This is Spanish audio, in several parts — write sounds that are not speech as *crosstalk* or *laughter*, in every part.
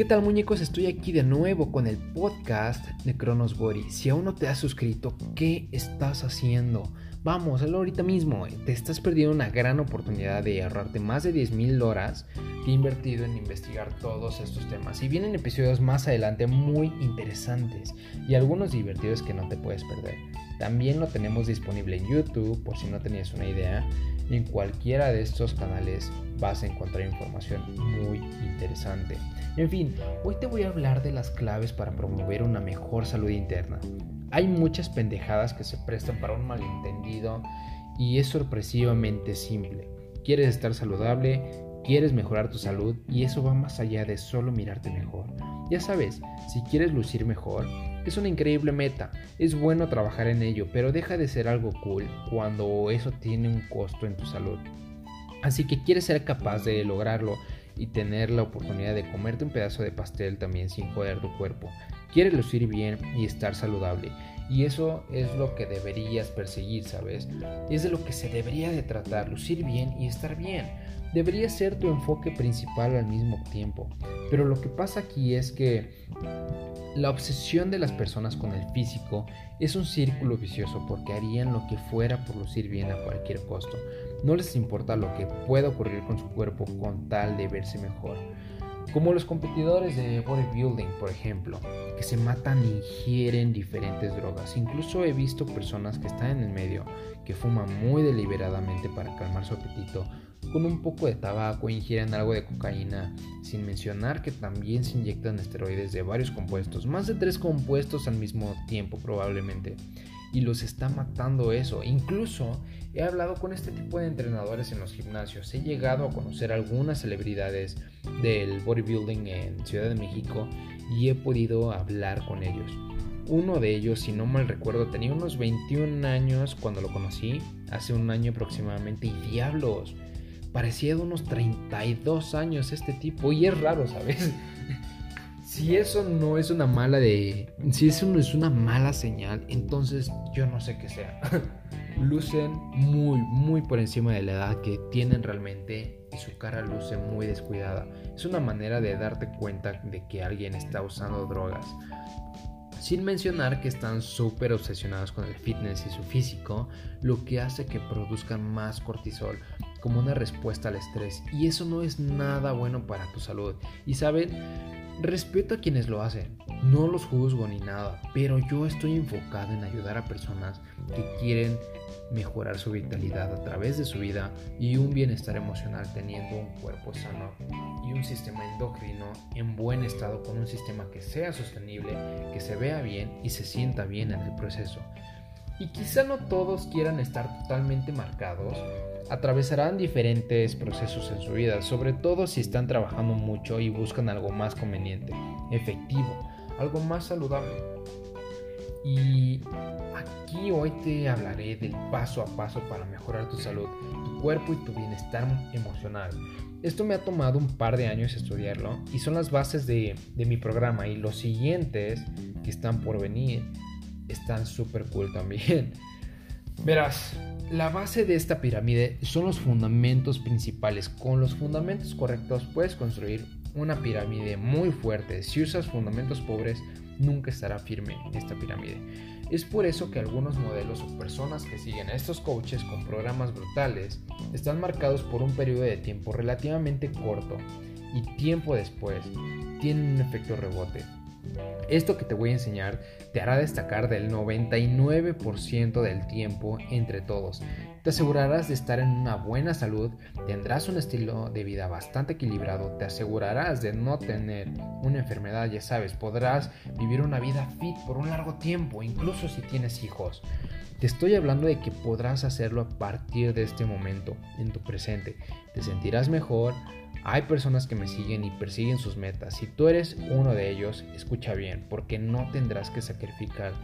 ¿Qué tal muñecos? Estoy aquí de nuevo con el podcast de Cronos Body. Si aún no te has suscrito, ¿qué estás haciendo? Vamos, hazlo ahorita mismo. Te estás perdiendo una gran oportunidad de ahorrarte más de 10.000 horas que he invertido en investigar todos estos temas. Y vienen episodios más adelante muy interesantes y algunos divertidos que no te puedes perder. También lo tenemos disponible en YouTube por si no tenías una idea. En cualquiera de estos canales vas a encontrar información muy interesante. En fin, hoy te voy a hablar de las claves para promover una mejor salud interna. Hay muchas pendejadas que se prestan para un malentendido y es sorpresivamente simple. Quieres estar saludable, quieres mejorar tu salud y eso va más allá de solo mirarte mejor. Ya sabes, si quieres lucir mejor, es una increíble meta, es bueno trabajar en ello, pero deja de ser algo cool cuando eso tiene un costo en tu salud. Así que quieres ser capaz de lograrlo y tener la oportunidad de comerte un pedazo de pastel también sin joder tu cuerpo. Quieres lucir bien y estar saludable. Y eso es lo que deberías perseguir, ¿sabes? Es de lo que se debería de tratar, lucir bien y estar bien. Debería ser tu enfoque principal al mismo tiempo. Pero lo que pasa aquí es que la obsesión de las personas con el físico es un círculo vicioso porque harían lo que fuera por lucir bien a cualquier costo. No les importa lo que pueda ocurrir con su cuerpo con tal de verse mejor. Como los competidores de bodybuilding, por ejemplo, que se matan e ingieren diferentes drogas. Incluso he visto personas que están en el medio que fuman muy deliberadamente para calmar su apetito con un poco de tabaco ingieren algo de cocaína, sin mencionar que también se inyectan esteroides de varios compuestos, más de tres compuestos al mismo tiempo probablemente y los está matando eso. Incluso he hablado con este tipo de entrenadores en los gimnasios. He llegado a conocer algunas celebridades del bodybuilding en Ciudad de México y he podido hablar con ellos. Uno de ellos, si no mal recuerdo, tenía unos 21 años cuando lo conocí, hace un año aproximadamente, y diablos, parecía de unos 32 años este tipo, y es raro, ¿sabes? *laughs* si eso no es una mala de. Si eso no es una mala señal, entonces yo no sé qué sea. *laughs* Lucen muy, muy por encima de la edad que tienen realmente y su cara luce muy descuidada. Es una manera de darte cuenta de que alguien está usando drogas. Sin mencionar que están súper obsesionados con el fitness y su físico, lo que hace que produzcan más cortisol como una respuesta al estrés. Y eso no es nada bueno para tu salud. Y saben, Respeto a quienes lo hacen, no los juzgo ni nada, pero yo estoy enfocado en ayudar a personas que quieren mejorar su vitalidad a través de su vida y un bienestar emocional teniendo un cuerpo sano y un sistema endocrino en buen estado con un sistema que sea sostenible, que se vea bien y se sienta bien en el proceso. Y quizá no todos quieran estar totalmente marcados, atravesarán diferentes procesos en su vida, sobre todo si están trabajando mucho y buscan algo más conveniente, efectivo, algo más saludable. Y aquí hoy te hablaré del paso a paso para mejorar tu salud, tu cuerpo y tu bienestar emocional. Esto me ha tomado un par de años estudiarlo y son las bases de, mi programa y los siguientes que están por venir están súper cool también. *laughs* Verás, la base de esta pirámide son los fundamentos principales. Con los fundamentos correctos puedes construir una pirámide muy fuerte. Si usas fundamentos pobres, nunca estará firme esta pirámide. Es por eso que algunos modelos o personas que siguen a estos coaches con programas brutales están marcados por un periodo de tiempo relativamente corto y tiempo después tienen un efecto rebote. Esto que te voy a enseñar te hará destacar del 99% del tiempo entre todos. Te asegurarás de estar en una buena salud, tendrás un estilo de vida bastante equilibrado, te asegurarás de no tener una enfermedad, ya sabes, podrás vivir una vida fit por un largo tiempo, incluso si tienes hijos. Te estoy hablando de que podrás hacerlo a partir de este momento, en tu presente. Te sentirás mejor, hay personas que me siguen y persiguen sus metas. Si tú eres uno de ellos, escucha bien, porque no tendrás que sacrificar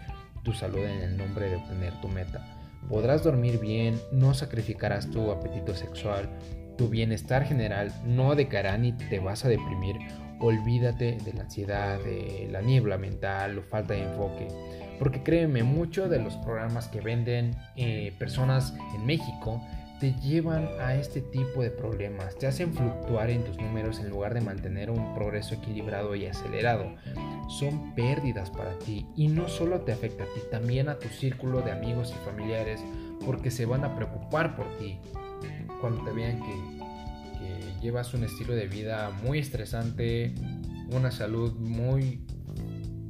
tu salud en el nombre de obtener tu meta. Podrás dormir bien, no sacrificarás tu apetito sexual, tu bienestar general no decaerá ni te vas a deprimir. Olvídate de la ansiedad, de la niebla mental o falta de enfoque. Porque créeme, muchos de los programas que venden eh, personas en México te llevan a este tipo de problemas, te hacen fluctuar en tus números en lugar de mantener un progreso equilibrado y acelerado. Son pérdidas para ti y no solo te afecta a ti, también a tu círculo de amigos y familiares porque se van a preocupar por ti cuando te vean que, llevas un estilo de vida muy estresante, una salud muy,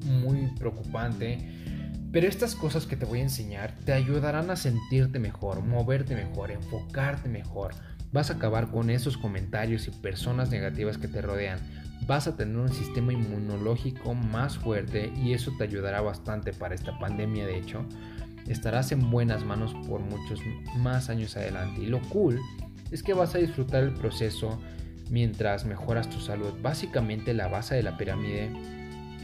muy preocupante. Pero estas cosas que te voy a enseñar te ayudarán a sentirte mejor, moverte mejor, enfocarte mejor. Vas a acabar con esos comentarios y personas negativas que te rodean. Vas a tener un sistema inmunológico más fuerte y eso te ayudará bastante para esta pandemia de hecho estarás en buenas manos por muchos más años adelante. Y lo cool es que vas a disfrutar el proceso mientras mejoras tu salud. Básicamente la base de la pirámide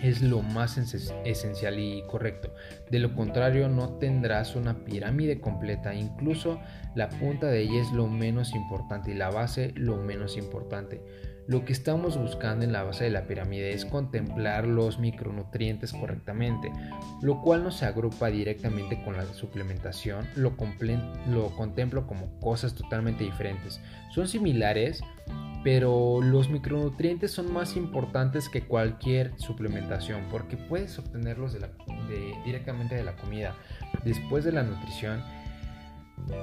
es lo más esencial y correcto. De lo contrario no tendrás una pirámide completa. Incluso la punta de ella es lo menos importante y la base lo menos importante. Lo que estamos buscando en la base de la pirámide es contemplar los micronutrientes correctamente, lo cual no se agrupa directamente con la suplementación, lo, lo contemplo como cosas totalmente diferentes. Son similares, pero los micronutrientes son más importantes que cualquier suplementación porque puedes obtenerlos directamente de la comida. Después de la nutrición,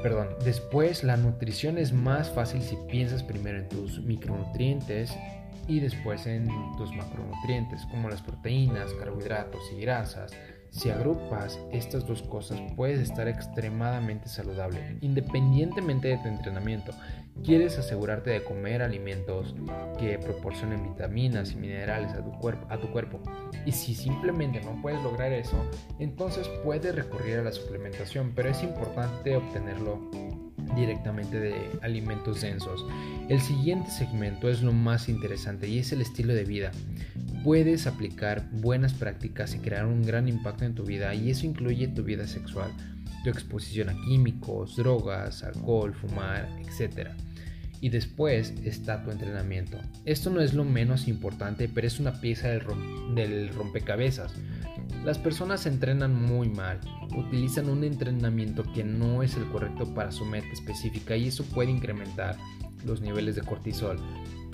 Perdón, después la nutrición es más fácil si piensas primero en tus micronutrientes y después en tus macronutrientes como las proteínas, carbohidratos y grasas. Si agrupas estas dos cosas puedes estar extremadamente saludable, independientemente de tu entrenamiento. Quieres asegurarte de comer alimentos que proporcionen vitaminas y minerales a tu, cuerpo, a tu cuerpo. Y si simplemente no puedes lograr eso, entonces puedes recurrir a la suplementación, pero es importante obtenerlo directamente de alimentos densos. El siguiente segmento es lo más interesante y es el estilo de vida puedes aplicar buenas prácticas y crear un gran impacto en tu vida y eso incluye tu vida sexual, tu exposición a químicos, drogas, alcohol, fumar, etc. Y después está tu entrenamiento. Esto no es lo menos importante, pero es una pieza del, rompecabezas. Las personas entrenan muy mal, utilizan un entrenamiento que no es el correcto para su meta específica y eso puede incrementar los niveles de cortisol,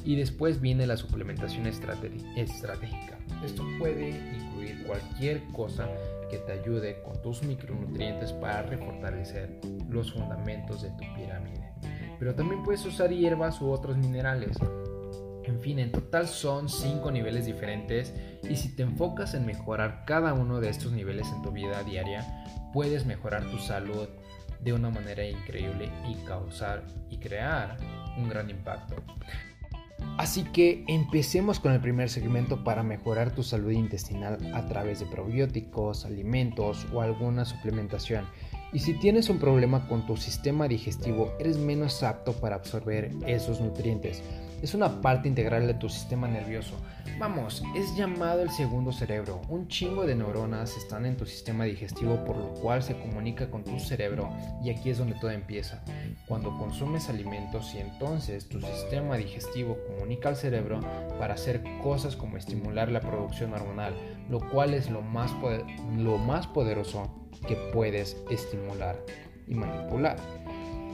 y después viene la suplementación estratégica. Esto puede incluir cualquier cosa que te ayude con tus micronutrientes para refortalecer los fundamentos de tu pirámide. Pero también puedes usar hierbas u otros minerales. En fin, en total son 5 niveles diferentes y si te enfocas en mejorar cada uno de estos niveles en tu vida diaria, puedes mejorar tu salud de una manera increíble y causar y crear un gran impacto. Así que empecemos con el primer segmento para mejorar tu salud intestinal a través de probióticos, alimentos o alguna suplementación. Y si tienes un problema con tu sistema digestivo, eres menos apto para absorber esos nutrientes es una parte integral de tu sistema nervioso. Vamos, es llamado el segundo cerebro. Un chingo de neuronas están en tu sistema digestivo por lo cual se comunica con tu cerebro y aquí es donde todo empieza. Cuando consumes alimentos y entonces tu sistema digestivo comunica al cerebro para hacer cosas como estimular la producción hormonal, lo cual es lo más, lo más poderoso que puedes estimular y manipular.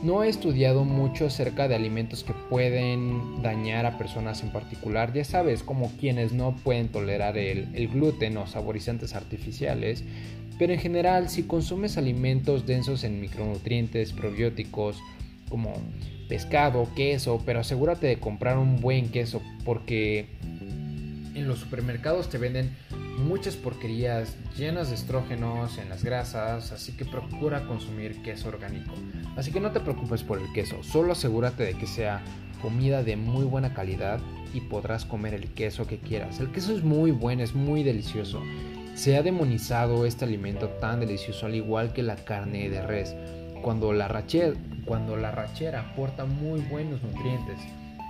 No he estudiado mucho acerca de alimentos que pueden dañar a personas en particular, ya sabes, como quienes no pueden tolerar el, gluten o saborizantes artificiales, pero en general si consumes alimentos densos en micronutrientes, probióticos, como pescado, queso, pero asegúrate de comprar un buen queso porque en los supermercados te venden muchas porquerías llenas de estrógenos en las grasas, así que procura consumir queso orgánico. Así que no te preocupes por el queso, solo asegúrate de que sea comida de muy buena calidad y podrás comer el queso que quieras. El queso es muy bueno, es muy delicioso. Se ha demonizado este alimento tan delicioso al igual que la carne de res, cuando la, rachera, cuando la rachera aporta muy buenos nutrientes.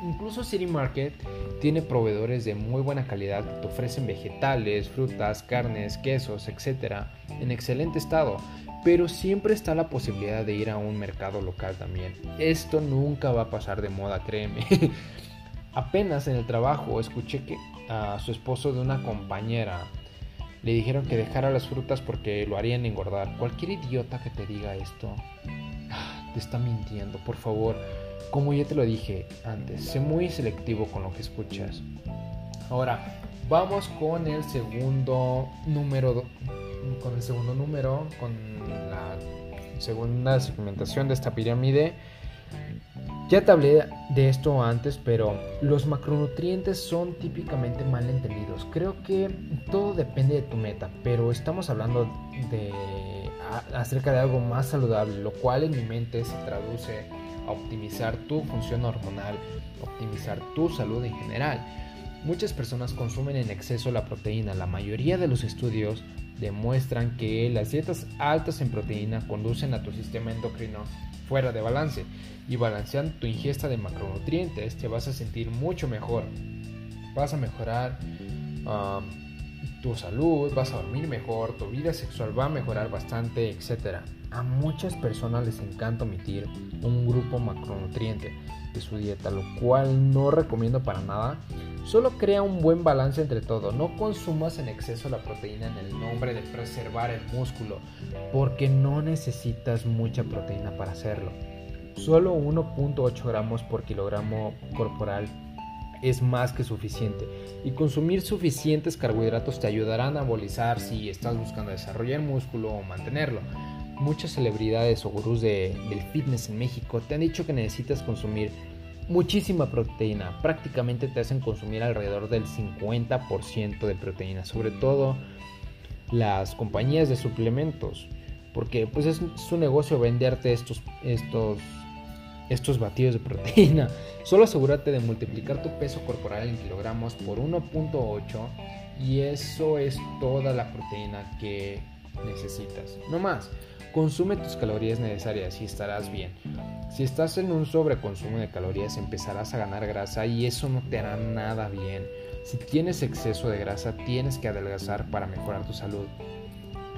Incluso City Market tiene proveedores de muy buena calidad que te ofrecen vegetales, frutas, carnes, quesos, etc. en excelente estado, pero siempre está la posibilidad de ir a un mercado local también. Esto nunca va a pasar de moda, créeme. *laughs* Apenas en el trabajo escuché que a su esposo de una compañera le dijeron que dejara las frutas porque lo harían engordar. Cualquier idiota que te diga esto te está mintiendo. Por favor, como ya te lo dije antes, sé muy selectivo con lo que escuchas. Ahora, vamos con el segundo número, con el segundo número, con la segunda segmentación de esta pirámide. Ya te hablé de esto antes, pero los macronutrientes son típicamente mal entendidos. Creo que todo depende de tu meta, pero estamos hablando de acerca de algo más saludable, lo cual en mi mente se traduce optimizar tu función hormonal, optimizar tu salud en general. Muchas personas consumen en exceso la proteína. La mayoría de los estudios demuestran que las dietas altas en proteína conducen a tu sistema endocrino fuera de balance y balanceando tu ingesta de macronutrientes te vas a sentir mucho mejor. Vas a mejorar um, tu salud, vas a dormir mejor, tu vida sexual va a mejorar bastante, etc. A muchas personas les encanta omitir un grupo macronutriente de su dieta, lo cual no recomiendo para nada. Solo crea un buen balance entre todo. No consumas en exceso la proteína en el nombre de preservar el músculo, porque no necesitas mucha proteína para hacerlo. Solo 1.8 gramos por kilogramo corporal es más que suficiente y consumir suficientes carbohidratos te ayudarán a abolizar si estás buscando desarrollar músculo o mantenerlo. Muchas celebridades o gurús de, del fitness en México te han dicho que necesitas consumir muchísima proteína. Prácticamente te hacen consumir alrededor del 50% de proteína, sobre todo las compañías de suplementos, porque pues es su negocio venderte estos, estos estos batidos de proteína. *laughs* Solo asegúrate de multiplicar tu peso corporal en kilogramos por 1.8 y eso es toda la proteína que necesitas. No más, consume tus calorías necesarias y estarás bien. Si estás en un sobreconsumo de calorías empezarás a ganar grasa y eso no te hará nada bien. Si tienes exceso de grasa tienes que adelgazar para mejorar tu salud.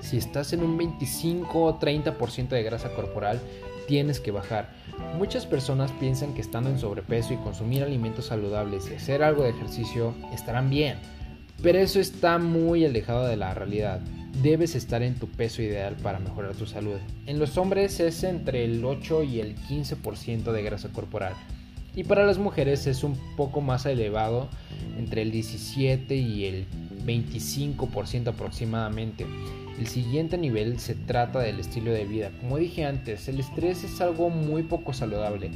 Si estás en un 25 o 30% de grasa corporal, tienes que bajar. Muchas personas piensan que estando en sobrepeso y consumir alimentos saludables y hacer algo de ejercicio estarán bien, pero eso está muy alejado de la realidad. Debes estar en tu peso ideal para mejorar tu salud. En los hombres es entre el 8 y el 15% de grasa corporal y para las mujeres es un poco más elevado, entre el 17 y el 25% aproximadamente. El siguiente nivel se trata del estilo de vida. Como dije antes, el estrés es algo muy poco saludable.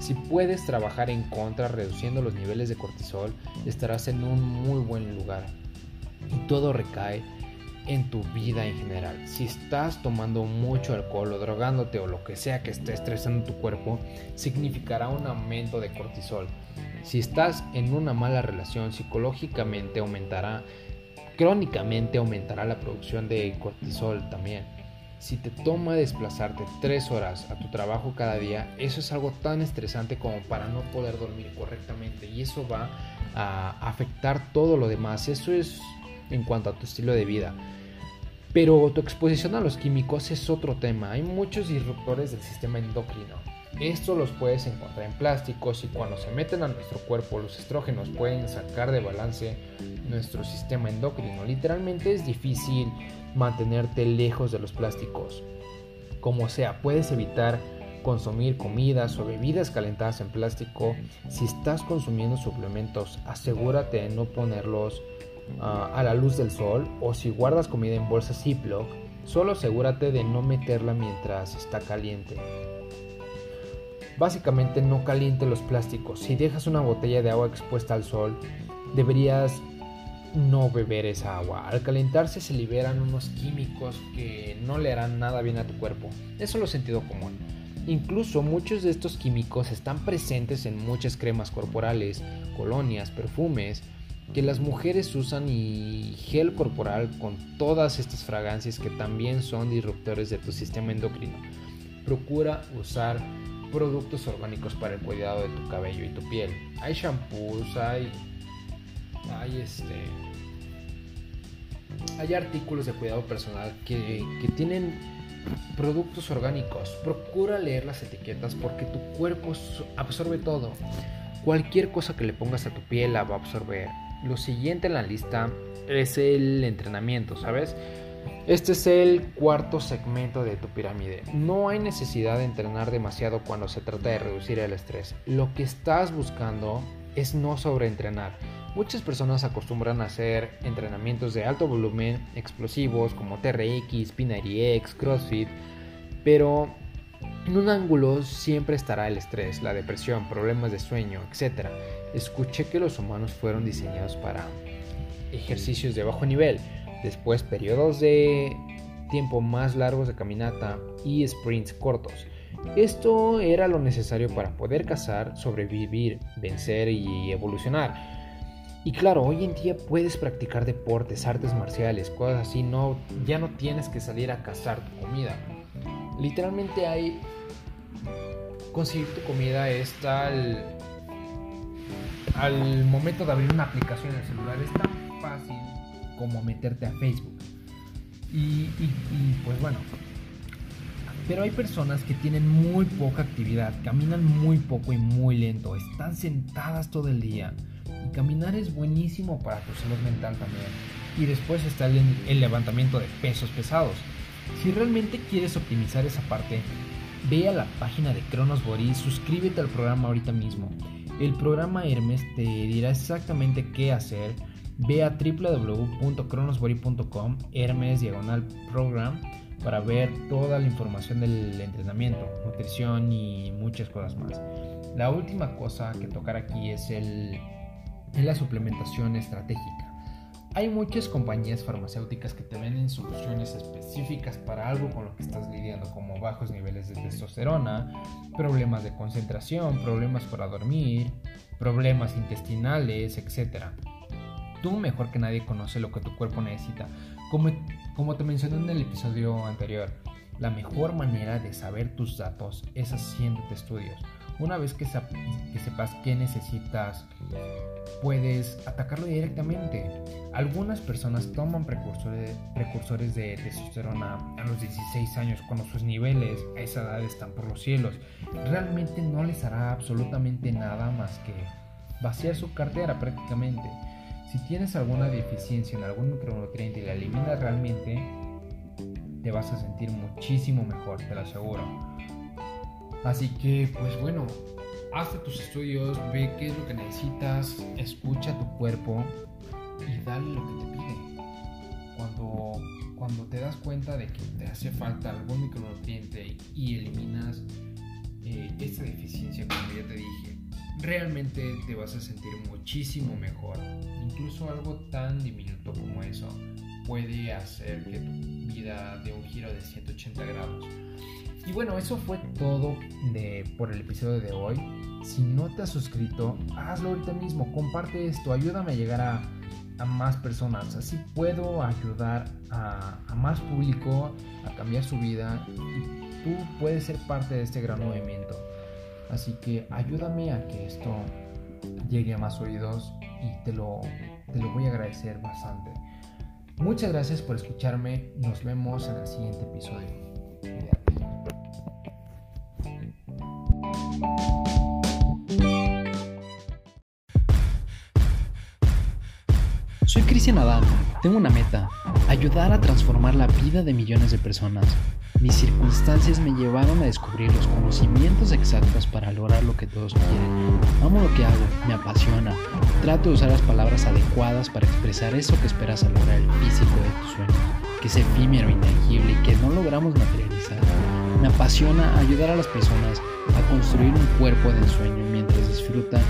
Si puedes trabajar en contra reduciendo los niveles de cortisol, estarás en un muy buen lugar. Y todo recae en tu vida en general. Si estás tomando mucho alcohol o drogándote o lo que sea que esté estresando tu cuerpo, significará un aumento de cortisol. Si estás en una mala relación, psicológicamente aumentará crónicamente aumentará la producción de cortisol también. Si te toma desplazarte 3 horas a tu trabajo cada día, eso es algo tan estresante como para no poder dormir correctamente y eso va a afectar todo lo demás. Eso es en cuanto a tu estilo de vida. Pero tu exposición a los químicos es otro tema. Hay muchos disruptores del sistema endocrino estos los puedes encontrar en plásticos y cuando se meten a nuestro cuerpo los estrógenos pueden sacar de balance nuestro sistema endocrino. Literalmente es difícil mantenerte lejos de los plásticos. Como sea, puedes evitar consumir comidas o bebidas calentadas en plástico. Si estás consumiendo suplementos, asegúrate de no ponerlos ah, a la luz del sol o si guardas comida en bolsas Ziploc, solo asegúrate de no meterla mientras está caliente. Básicamente no caliente los plásticos. Si dejas una botella de agua expuesta al sol, deberías no beber esa agua. Al calentarse se liberan unos químicos que no le harán nada bien a tu cuerpo. Eso es lo sentido común. Incluso muchos de estos químicos están presentes en muchas cremas corporales, colonias, perfumes que las mujeres usan y gel corporal con todas estas fragancias que también son disruptores de tu sistema endocrino. Procura usar productos orgánicos para el cuidado de tu cabello y tu piel. Hay shampoos, hay, hay este, hay artículos de cuidado personal que, que tienen productos orgánicos. Procura leer las etiquetas porque tu cuerpo absorbe todo. Cualquier cosa que le pongas a tu piel la va a absorber. Lo siguiente en la lista es el entrenamiento, ¿sabes? Este es el cuarto segmento de tu pirámide. No hay necesidad de entrenar demasiado cuando se trata de reducir el estrés. Lo que estás buscando es no sobreentrenar. Muchas personas acostumbran a hacer entrenamientos de alto volumen, explosivos como TRX, P90X, CrossFit, pero en un ángulo siempre estará el estrés, la depresión, problemas de sueño, etc. Escuché que los humanos fueron diseñados para ejercicios de bajo nivel, después periodos de tiempo más largos de caminata y sprints cortos. Esto era lo necesario para poder cazar, sobrevivir, vencer y evolucionar. Y claro, hoy en día puedes practicar deportes, artes marciales, cosas así, no, ya no tienes que salir a cazar tu comida. Literalmente hay... Conseguir tu comida está al, al momento de abrir una aplicación en el celular. Es tan fácil como meterte a Facebook. Y, y pues bueno, pero hay personas que tienen muy poca actividad, caminan muy poco y muy lento, están sentadas todo el día y caminar es buenísimo para tu salud mental también. Y después está el, levantamiento de pesos pesados. Si realmente quieres optimizar esa parte, ve a la página de Cronos Body, suscríbete al programa ahorita mismo. El programa Hermes te dirá exactamente qué hacer. Ve a www.cronosbody.com, Hermes diagonal program, para ver toda la información del entrenamiento, nutrición y muchas cosas más. La última cosa que tocar aquí es el es la suplementación estratégica. Hay muchas compañías farmacéuticas que te venden soluciones específicas para algo con lo que estás lidiando, como bajos niveles de testosterona, problemas de concentración, problemas para dormir, problemas intestinales, etc. Tú mejor que nadie conoce lo que tu cuerpo necesita. Como, como te mencioné en el episodio anterior, la mejor manera de saber tus datos es haciéndote estudios. Una vez que, que sepas qué necesitas, puedes atacarlo directamente. Algunas personas toman precursores, precursores de testosterona a los 16 años cuando sus niveles a esa edad están por los cielos. Realmente no les hará absolutamente nada más que vaciar su cartera prácticamente. Si tienes alguna deficiencia en algún micronutriente y la eliminas realmente, te vas a sentir muchísimo mejor, te lo aseguro. Así que, pues bueno, hazte tus estudios, ve qué es lo que necesitas, escucha tu cuerpo y dale lo que te pide. Cuando, cuando te das cuenta de que te hace falta algún micronutriente y eliminas eh, esta deficiencia, como ya te dije, realmente te vas a sentir muchísimo mejor. Incluso algo tan diminuto como eso puede hacer que tu vida dé un giro de 180 grados. Y bueno, eso fue todo de, por el episodio de hoy. Si no te has suscrito, hazlo ahorita mismo, comparte esto, ayúdame a llegar a, más personas. Así puedo ayudar a, a, más público a cambiar su vida y tú puedes ser parte de este gran movimiento. Así que ayúdame a que esto llegue a más oídos y te lo, te lo voy a agradecer bastante. Muchas gracias por escucharme. Nos vemos en el siguiente episodio. Soy Cristian Adán. Tengo una meta, ayudar a transformar la vida de millones de personas. Mis circunstancias me llevaron a descubrir los conocimientos exactos para lograr lo que todos quieren. Amo lo que hago, me apasiona. Trato de usar las palabras adecuadas para expresar eso que esperas al lograr el físico de tus sueños, que es efímero, intangible y que no logramos materializar. Me apasiona ayudar a las personas a construir un cuerpo de ensueño mientras disfrutan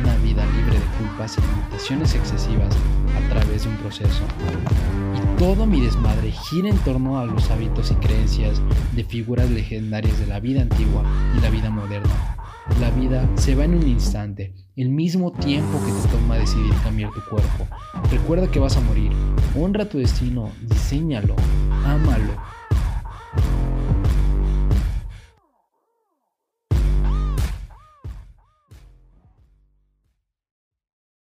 una vida libre de culpas y limitaciones excesivas a través de un proceso. Y todo mi desmadre gira en torno a los hábitos y creencias de figuras legendarias de la vida antigua y la vida moderna. La vida se va en un instante, el mismo tiempo que te toma decidir cambiar tu cuerpo. Recuerda que vas a morir. Honra tu destino, diseñalo, ámalo